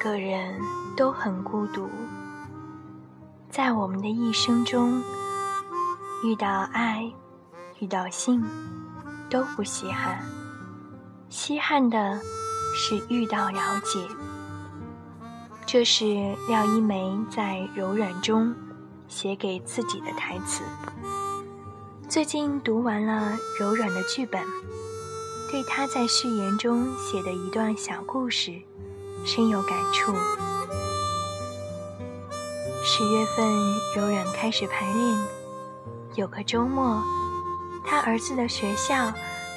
个人都很孤独，在我们的一生中，遇到爱，遇到性，都不稀罕。稀罕的是遇到了解。这是廖一梅在《柔软》中写给自己的台词。最近读完了《柔软》的剧本，对她在序言中写的一段小故事。深有感触。十月份，柔软开始排练。有个周末，他儿子的学校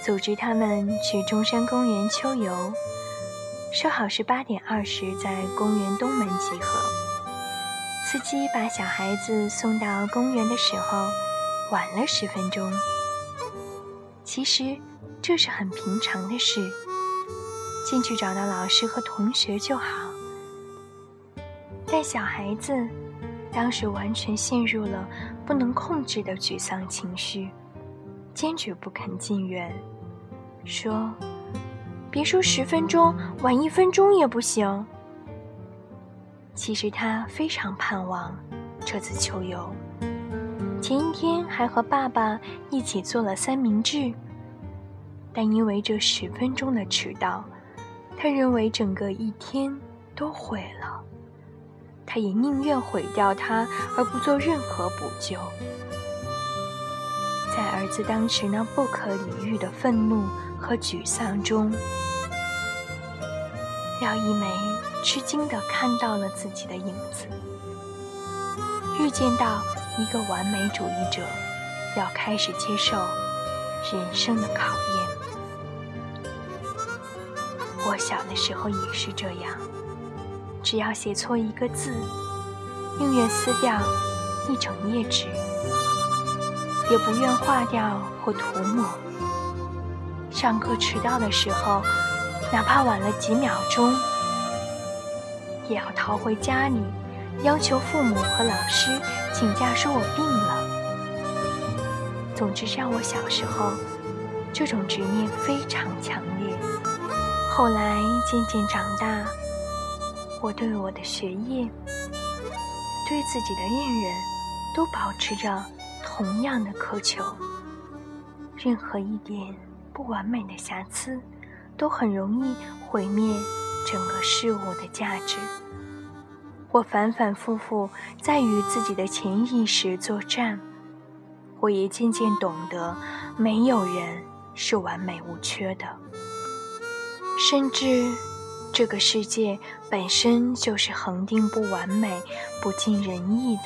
组织他们去中山公园秋游，说好是八点二十在公园东门集合。司机把小孩子送到公园的时候，晚了十分钟。其实，这是很平常的事。进去找到老师和同学就好，但小孩子当时完全陷入了不能控制的沮丧情绪，坚决不肯进园，说：“别说十分钟，晚一分钟也不行。”其实他非常盼望这次秋游，前一天还和爸爸一起做了三明治，但因为这十分钟的迟到。他认为整个一天都毁了，他也宁愿毁掉它，而不做任何补救。在儿子当时那不可理喻的愤怒和沮丧中，廖一梅吃惊地看到了自己的影子，预见到一个完美主义者要开始接受人生的考验。我小的时候也是这样，只要写错一个字，宁愿撕掉一整页纸，也不愿划掉或涂抹。上课迟到的时候，哪怕晚了几秒钟，也要逃回家里，要求父母和老师请假说我病了。总之，在我小时候，这种执念非常强烈。后来渐渐长大，我对我的学业、对自己的恋人，都保持着同样的苛求。任何一点不完美的瑕疵，都很容易毁灭整个事物的价值。我反反复复在与自己的潜意识作战，我也渐渐懂得，没有人是完美无缺的。甚至，这个世界本身就是恒定不完美、不尽人意的。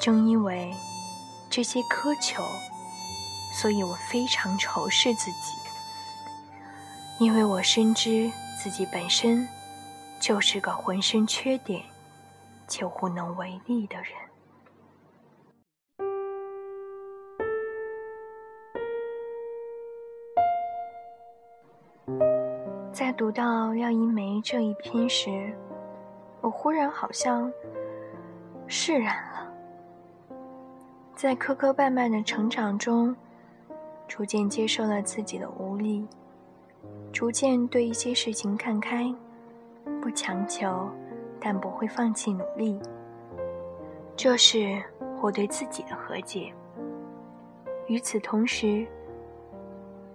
正因为这些苛求，所以我非常仇视自己，因为我深知自己本身就是个浑身缺点却无能为力的人。在读到廖一梅这一篇时，我忽然好像释然了。在磕磕绊绊的成长中，逐渐接受了自己的无力，逐渐对一些事情看开，不强求，但不会放弃努力。这是我对自己的和解。与此同时，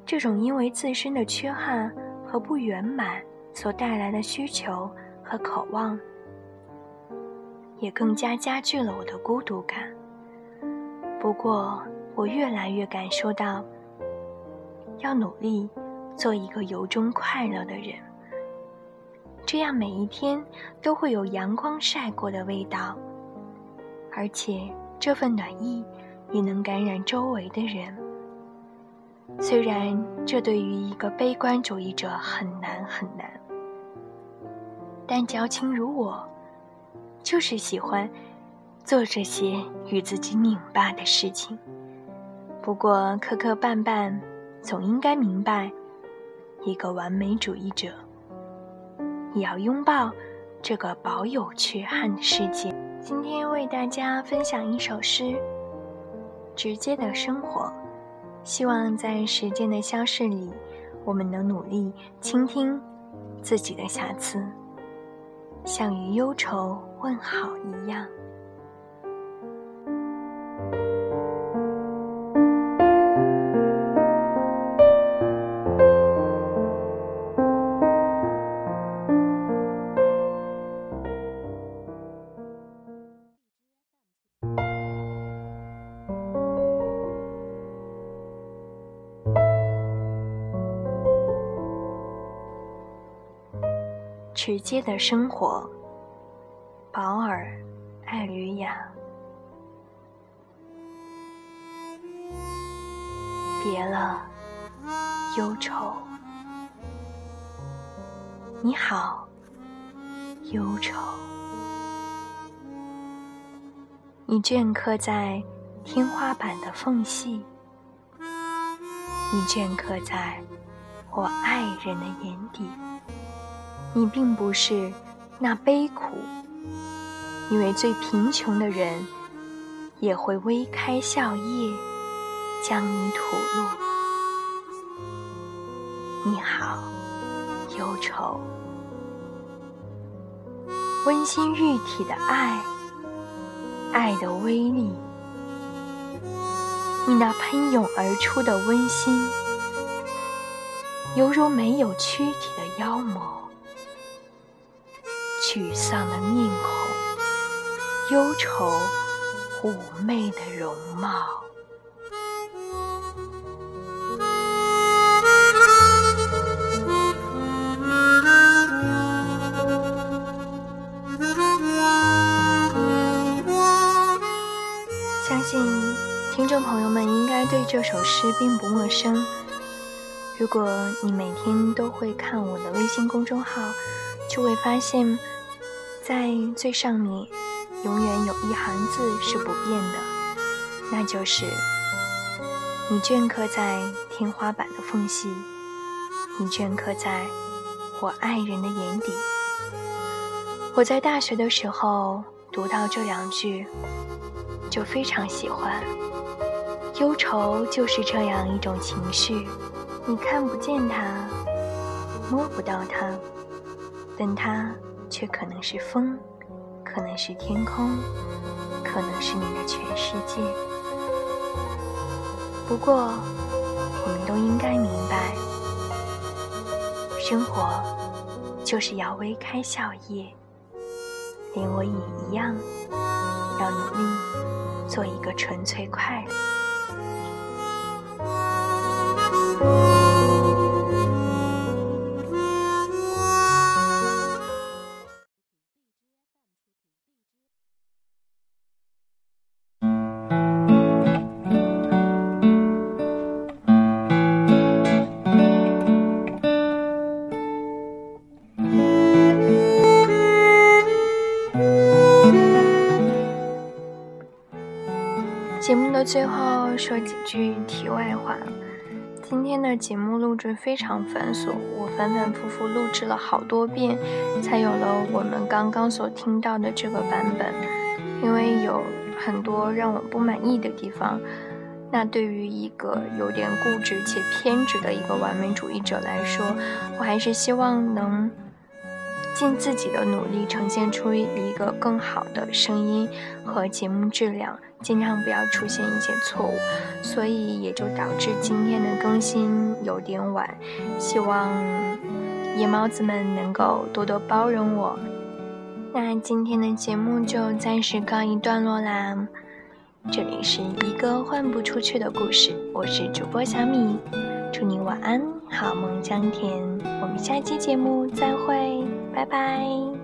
这种因为自身的缺憾。和不圆满所带来的需求和渴望，也更加加剧了我的孤独感。不过，我越来越感受到，要努力做一个由衷快乐的人，这样每一天都会有阳光晒过的味道，而且这份暖意也能感染周围的人。虽然这对于一个悲观主义者很难很难，但矫情如我，就是喜欢做这些与自己拧巴的事情。不过磕磕绊绊，总应该明白，一个完美主义者也要拥抱这个保有缺憾的世界。今天为大家分享一首诗。直接的生活，希望在时间的消逝里，我们能努力倾听自己的瑕疵，像与忧愁问好一样。直接的生活，保尔·艾吕雅。别了，忧愁。你好，忧愁。你镌刻在天花板的缝隙，你镌刻在我爱人的眼底。你并不是那悲苦，因为最贫穷的人也会微开笑靥，将你吐露。你好，忧愁，温馨玉体的爱，爱的威力，你那喷涌而出的温馨，犹如没有躯体的妖魔。沮丧的面孔，忧愁妩媚的容貌。相信听众朋友们应该对这首诗并不陌生。如果你每天都会看我的微信公众号，就会发现。在最上面，永远有一行字是不变的，那就是你镌刻在天花板的缝隙，你镌刻在我爱人的眼底。我在大学的时候读到这两句，就非常喜欢。忧愁就是这样一种情绪，你看不见它，摸不到它，但它。却可能是风，可能是天空，可能是你的全世界。不过，我们都应该明白，生活就是要微开笑靥，连我也一样，要努力做一个纯粹快乐。最后说几句题外话。今天的节目录制非常繁琐，我反反复复录制了好多遍，才有了我们刚刚所听到的这个版本。因为有很多让我不满意的地方，那对于一个有点固执且偏执的一个完美主义者来说，我还是希望能。尽自己的努力，呈现出一个更好的声音和节目质量，尽量不要出现一些错误，所以也就导致今天的更新有点晚。希望夜猫子们能够多多包容我。那今天的节目就暂时告一段落啦。这里是一个换不出去的故事，我是主播小米，祝你晚安，好梦香甜。我们下期节目再会。拜拜。